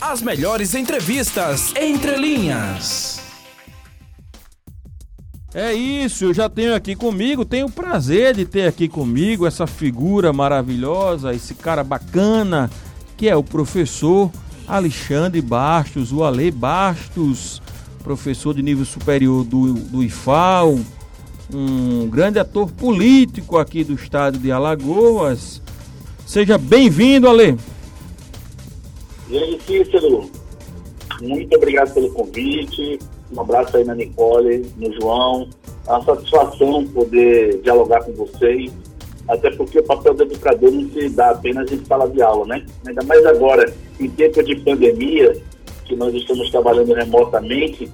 As melhores entrevistas entre linhas. É isso, eu já tenho aqui comigo, tenho o prazer de ter aqui comigo essa figura maravilhosa, esse cara bacana, que é o professor Alexandre Bastos, o Ale Bastos, professor de nível superior do, do IFAL, um grande ator político aqui do estado de Alagoas. Seja bem-vindo, Ale. E aí, Cícero, muito obrigado pelo convite. Um abraço aí na Nicole, no João. É uma satisfação poder dialogar com vocês, até porque o papel do educador não se dá apenas em sala de aula, né? Ainda mais agora, em tempo de pandemia, que nós estamos trabalhando remotamente,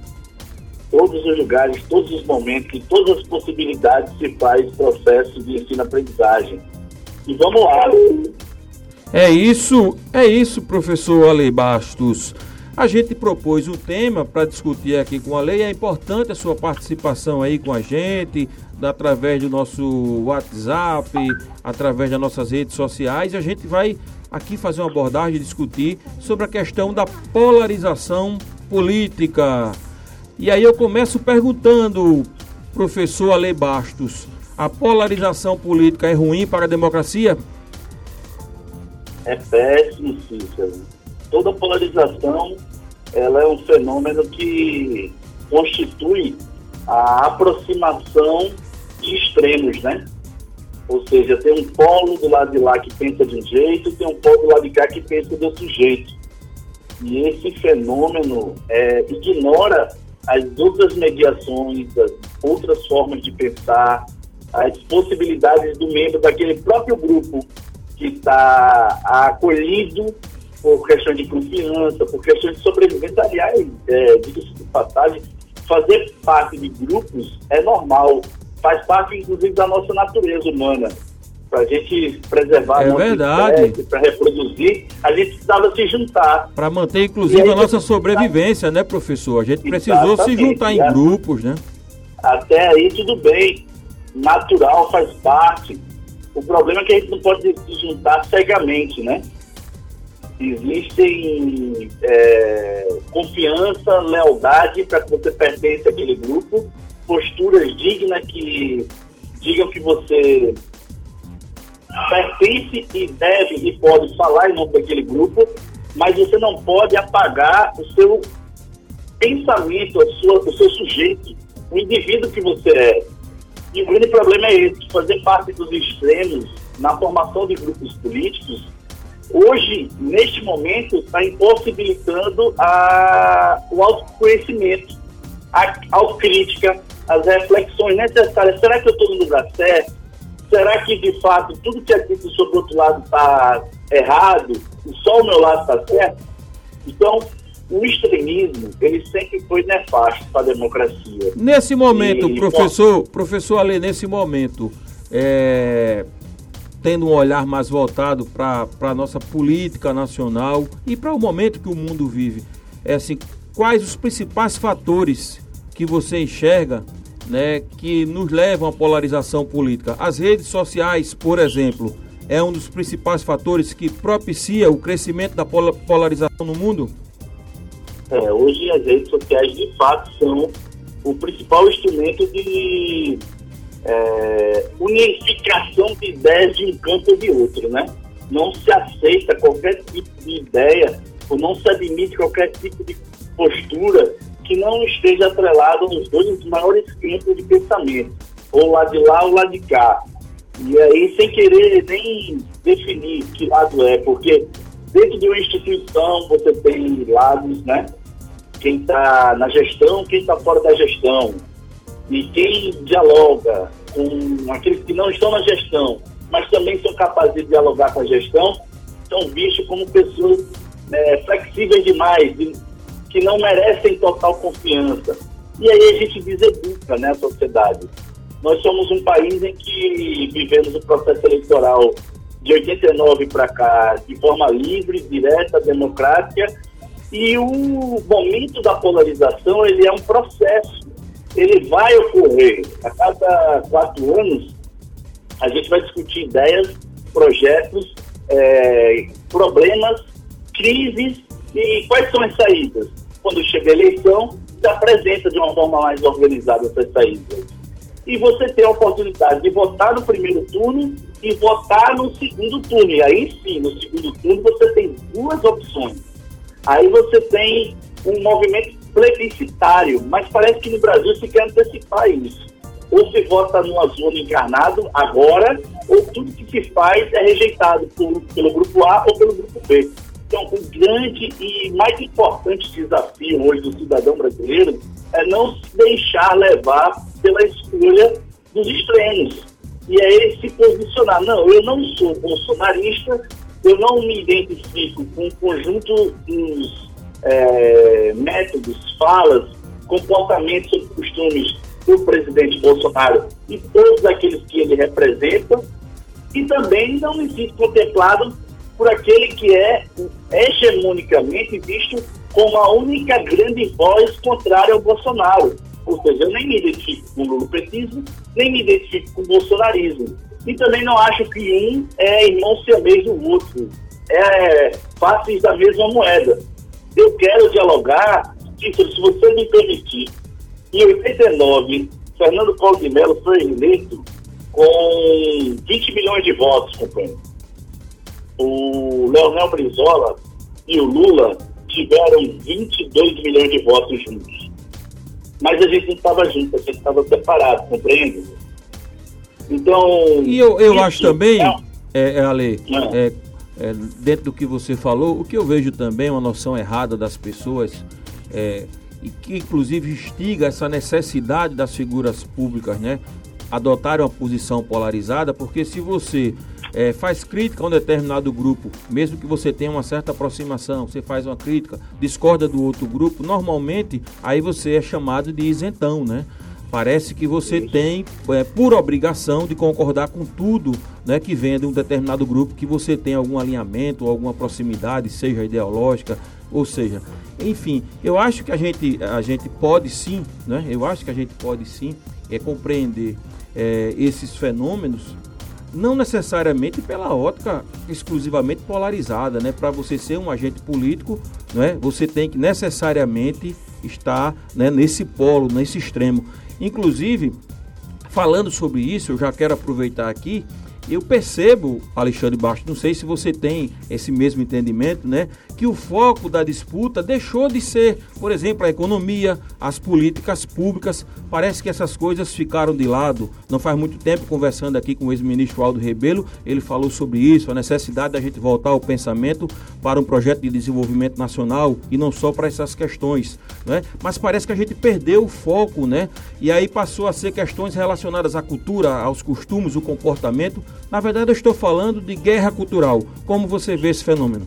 todos os lugares, todos os momentos e todas as possibilidades se faz processo de ensino-aprendizagem. E vamos lá. É isso, é isso, professor Ale Bastos. A gente propôs um tema para discutir aqui com a lei. É importante a sua participação aí com a gente, através do nosso WhatsApp, através das nossas redes sociais. A gente vai aqui fazer uma abordagem, discutir sobre a questão da polarização política. E aí eu começo perguntando, professor Ale Bastos, a polarização política é ruim para a democracia? É péssimo, Cícero toda polarização ela é um fenômeno que constitui a aproximação de extremos, né? Ou seja, tem um polo do lado de lá que pensa de um jeito, tem um polo do lado de cá que pensa de outro jeito. E esse fenômeno é, ignora as outras mediações, as outras formas de pensar, as possibilidades do membro daquele próprio grupo que está acolhido por questões de confiança, por questões de sobrevivência. Aliás, é, diga-se de passagem, fazer parte de grupos é normal, faz parte, inclusive, da nossa natureza humana. Para a gente preservar é a verdade. para reproduzir, a gente precisava se juntar. Para manter, inclusive, a nossa sobrevivência, né, professor? A gente precisou se juntar em grupos, né? Até aí, tudo bem. Natural, faz parte. O problema é que a gente não pode juntar cegamente, né? existem é, confiança, lealdade para que você pertence àquele grupo, posturas dignas que digam que você pertence e deve e pode falar em nome daquele grupo, mas você não pode apagar o seu pensamento, a sua, o seu sujeito, o indivíduo que você é. E o grande problema é esse, fazer parte dos extremos na formação de grupos políticos hoje, neste momento, está impossibilitando a, o autoconhecimento, a autocrítica, as reflexões necessárias. Será que eu estou no lugar certo? Será que, de fato, tudo que é dito sobre o outro lado está errado e só o meu lado está certo? Então, o extremismo, ele sempre foi nefasto para a democracia. Nesse momento, e, professor, bom, professor Ale, nesse momento, é, tendo um olhar mais voltado para a nossa política nacional e para o momento que o mundo vive. É assim, quais os principais fatores que você enxerga né, que nos levam à polarização política? As redes sociais, por exemplo, é um dos principais fatores que propicia o crescimento da polarização no mundo? É, hoje as redes sociais de fato são o principal instrumento de é, unificação de ideias de um campo ou de outro, né? Não se aceita qualquer tipo de ideia ou não se admite qualquer tipo de postura que não esteja atrelada nos dois maiores campos de pensamento, ou lá de lá ou lá de cá. E aí, sem querer nem definir que lado é, porque dentro de uma instituição você tem lados, né? Quem está na gestão, quem está fora da gestão e quem dialoga com aqueles que não estão na gestão, mas também são capazes de dialogar com a gestão, são vistos como pessoas é, flexíveis demais, de, que não merecem total confiança. E aí a gente deseduca né, a sociedade. Nós somos um país em que vivemos o processo eleitoral de 89 para cá de forma livre, direta, democrática, e o momento da polarização ele é um processo ele vai ocorrer a cada quatro anos. A gente vai discutir ideias, projetos, é, problemas, crises E quais são as saídas? Quando chega a eleição, se apresenta de uma forma mais organizada essas saídas. E você tem a oportunidade de votar no primeiro turno e votar no segundo turno. E aí sim, no segundo turno você tem duas opções. Aí você tem um movimento plebiscitário, mas parece que no Brasil se quer antecipar isso. Ou se vota no azul encarnado agora, ou tudo que se faz é rejeitado por, pelo grupo A ou pelo grupo B. Então, o grande e mais importante desafio hoje do cidadão brasileiro é não se deixar levar pela escolha dos extremos. E é ele se posicionar. Não, eu não sou bolsonarista, eu não me identifico com o conjunto dos é, métodos, falas, comportamentos e costumes do presidente Bolsonaro e todos aqueles que ele representa, e também não me sinto contemplado por aquele que é hegemonicamente visto como a única grande voz contrária ao Bolsonaro. Ou seja, eu nem me identifico com o lulopetismo, nem me identifico com o bolsonarismo. E também não acho que um é irmão siamês do outro. É faces da mesma moeda. Eu quero dialogar, Cícero, se você me permitir. Em 89, Fernando Collor de Mello foi eleito com 20 milhões de votos, companheiro o Leonel Brizola e o Lula tiveram 22 milhões de votos juntos. Mas a gente não estava junto, a gente estava separado, compreende? Então. E eu, eu acho também, é, é, é Ale, é. é, dentro do que você falou, o que eu vejo também é uma noção errada das pessoas, é, e que inclusive instiga essa necessidade das figuras públicas, né? Adotarem uma posição polarizada, porque se você é, faz crítica a um determinado grupo, mesmo que você tenha uma certa aproximação, você faz uma crítica, discorda do outro grupo, normalmente aí você é chamado de isentão, né? Parece que você tem, é, por obrigação, de concordar com tudo né, que vem de um determinado grupo, que você tem algum alinhamento, alguma proximidade, seja ideológica, ou seja, enfim, eu acho que a gente, a gente pode sim, né, eu acho que a gente pode sim é, compreender é, esses fenômenos não necessariamente pela ótica exclusivamente polarizada, né? Para você ser um agente político, né? Você tem que necessariamente estar né, nesse polo, nesse extremo. Inclusive, falando sobre isso, eu já quero aproveitar aqui eu percebo, Alexandre Bastos, não sei se você tem esse mesmo entendimento, né? Que o foco da disputa deixou de ser, por exemplo, a economia, as políticas públicas. Parece que essas coisas ficaram de lado. Não faz muito tempo, conversando aqui com o ex-ministro Aldo Rebelo, ele falou sobre isso, a necessidade da gente voltar ao pensamento para um projeto de desenvolvimento nacional e não só para essas questões, né? Mas parece que a gente perdeu o foco, né? E aí passou a ser questões relacionadas à cultura, aos costumes, o comportamento na verdade, eu estou falando de guerra cultural. Como você vê esse fenômeno?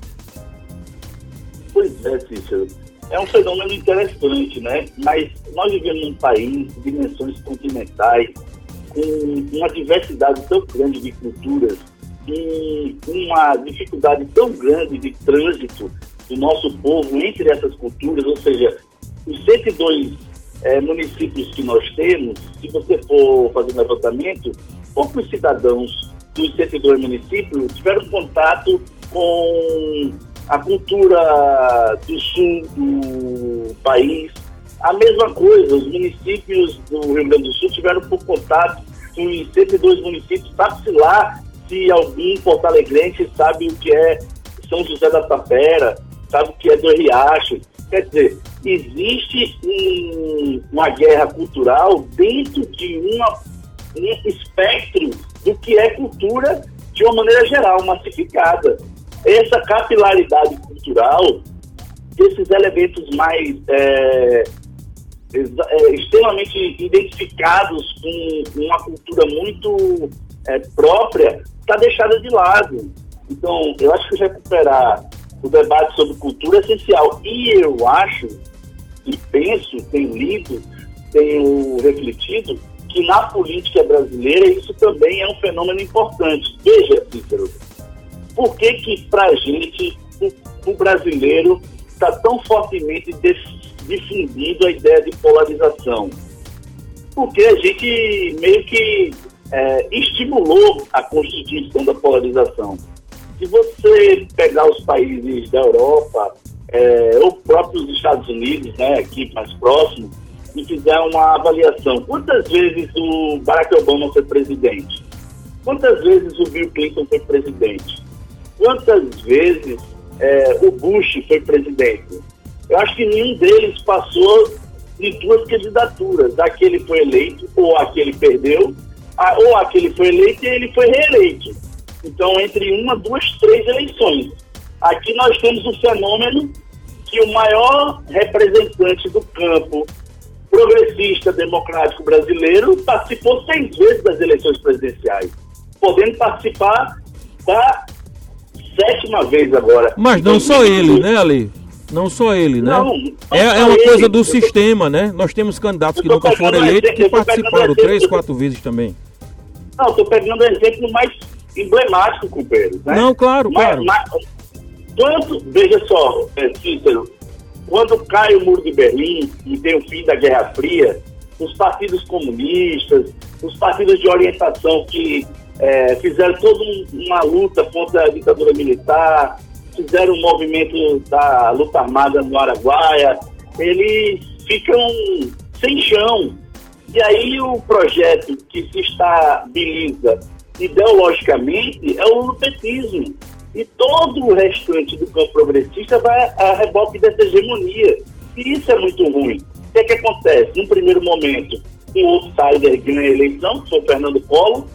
Pois é, Cícero. É um fenômeno interessante, né? Mas nós vivemos num país de dimensões continentais, com uma diversidade tão grande de culturas e uma dificuldade tão grande de trânsito do nosso povo entre essas culturas, ou seja, os 102 é, municípios que nós temos, se você for fazer um levantamento, poucos cidadãos dos 102 municípios tiveram contato com a cultura do sul do país. A mesma coisa, os municípios do Rio Grande do Sul tiveram por contato com os 102 municípios. Sabe-se lá se algum porto-alegrense sabe o que é São José da Tapera, sabe o que é do Riacho. Quer dizer, existe um, uma guerra cultural dentro de uma, um espectro do que é cultura de uma maneira geral, massificada. Essa capilaridade cultural, esses elementos mais é, extremamente identificados com uma cultura muito é, própria, está deixada de lado. Então, eu acho que recuperar o debate sobre cultura é essencial. E eu acho, e penso, tenho lido, tenho refletido, que na política brasileira isso também é um fenômeno importante. Veja, Cícero, por que que para a gente, o, o brasileiro, está tão fortemente difundido a ideia de polarização? Porque a gente meio que é, estimulou a constituição da polarização. Se você pegar os países da Europa, é, ou próprios Estados Unidos, né, aqui mais próximo, e fizer uma avaliação. Quantas vezes o Barack Obama foi presidente? Quantas vezes o Bill Clinton foi presidente? Quantas vezes é, o Bush foi presidente? Eu acho que nenhum deles passou de duas candidaturas. Aquele foi eleito, ou aquele perdeu, ou aquele foi eleito e ele foi reeleito. Então, entre uma, duas, três eleições. Aqui nós temos um fenômeno que o maior representante do campo progressista democrático brasileiro participou seis vezes das eleições presidenciais, podendo participar da sétima vez agora. Mas não só ele, né, Ali? Não só ele, né? Não, não é, é uma ele. coisa do sistema, né? Nós temos candidatos que nunca foram eleitos que participaram três, quatro vezes também. Não, estou pegando o exemplo mais emblemático, companheiro. Né? Não, claro, mas, claro. Mas, quando, veja só, é, Cícero, quando cai o muro de Berlim e tem o fim da Guerra Fria, os partidos comunistas, os partidos de orientação que é, fizeram toda uma luta contra a ditadura militar, fizeram um movimento da luta armada no Araguaia, eles ficam sem chão. E aí o projeto que se estabiliza ideologicamente é o lupetismo. E todo o restante do campo progressista vai a reboque dessa hegemonia. E isso é muito ruim. O que é que acontece? Num primeiro momento, um outsider ganha a eleição, que foi o Fernando Collor,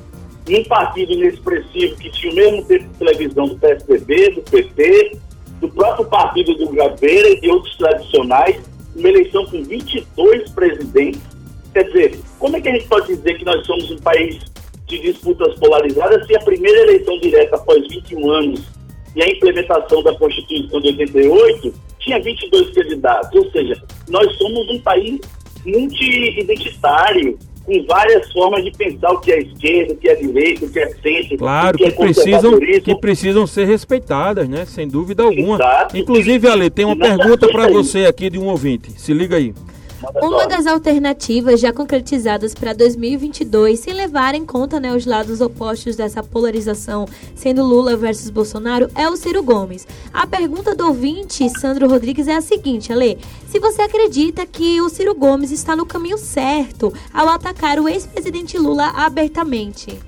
um partido inexpressivo que tinha o mesmo tempo de televisão do PSDB, do PT, do próprio partido do Gabeira e de outros tradicionais, uma eleição com 22 presidentes. Quer dizer, como é que a gente pode dizer que nós somos um país de disputas polarizadas se a primeira eleição direta após 21 anos e a implementação da Constituição de 88 tinha 22 candidatos? Ou seja, nós somos um país multi-identitário, com várias formas de pensar o que é esquerda, o que é direita, o que é centro, claro, o que, que é precisam, que precisam ser respeitadas, né? Sem dúvida alguma. Exato. Inclusive, Ale, tem uma pergunta para você aqui de um ouvinte. Se liga aí. Uma das alternativas já concretizadas para 2022, sem levar em conta né, os lados opostos dessa polarização, sendo Lula versus Bolsonaro, é o Ciro Gomes. A pergunta do ouvinte, Sandro Rodrigues, é a seguinte, Ale. Se você acredita que o Ciro Gomes está no caminho certo ao atacar o ex-presidente Lula abertamente?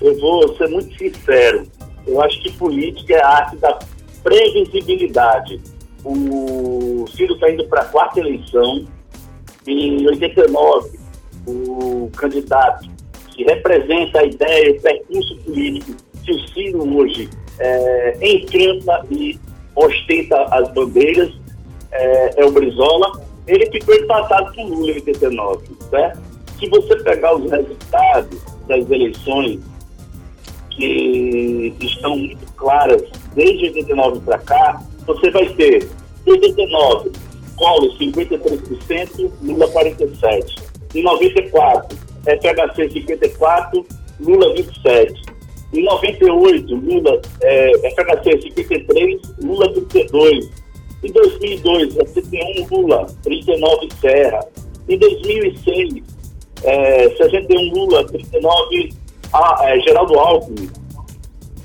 Eu vou ser muito sincero. Eu acho que política é a arte da previsibilidade o Ciro está indo para a quarta eleição. Em 89, o candidato que representa a ideia, o percurso político que o Ciro hoje é, encanta e ostenta as bandeiras, é, é o Brizola. Ele ficou empatado com o Lula em 89, certo? Se você pegar os resultados das eleições que estão muito claras desde 89 para cá, você vai ter 89, Collor 53%, Lula 47%. Em 94, FHC 54%, Lula 27%. Em 98, Lula, é, FHC 53%, Lula 32%. Em 2002, FCT1, Lula 39%, Serra. Em 2006, é, 61 Lula, 39 ah, é, Geraldo Alckmin.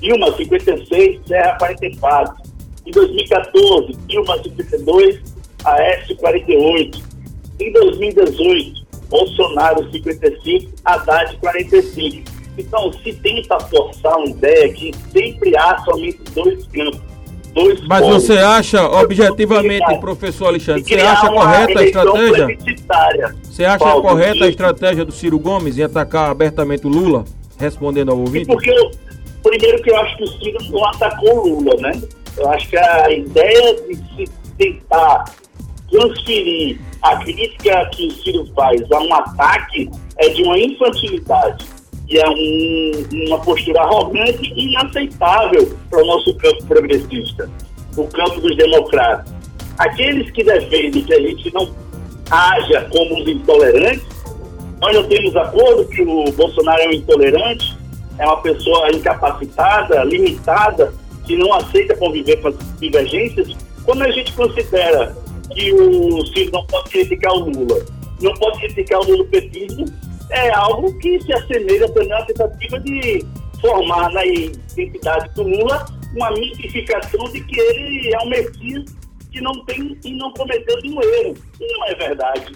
Dilma 56, Serra 44. Em 2014, Dilma 52, Aécio 48. Em 2018, Bolsonaro 55, Haddad 45. Então, se tenta forçar uma ideia que sempre há somente dois campos. Dois Mas polos. você acha, objetivamente, professor Alexandre, você acha correta a estratégia? Você acha Paulo, correta a estratégia do Ciro Gomes em atacar abertamente o Lula, respondendo ao ouvinte? Porque, primeiro que eu acho que o Ciro não atacou o Lula, né? Eu acho que a ideia de se tentar transferir a crítica que o Ciro faz a um ataque é de uma infantilidade e é um, uma postura arrogante e inaceitável para o nosso campo progressista, o campo dos democratas. Aqueles que defendem que a gente não haja como os intolerantes, nós não temos acordo que o Bolsonaro é um intolerante, é uma pessoa incapacitada, limitada, que não aceita conviver com as divergências, quando a gente considera que o Ciro não pode criticar o Lula, não pode criticar o lulopetismo, é algo que se assemelha também à tentativa de formar na identidade do Lula uma mitificação de que ele é um Messias que não tem e não cometeu nenhum erro. E não é verdade.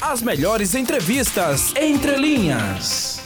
As melhores entrevistas entre linhas.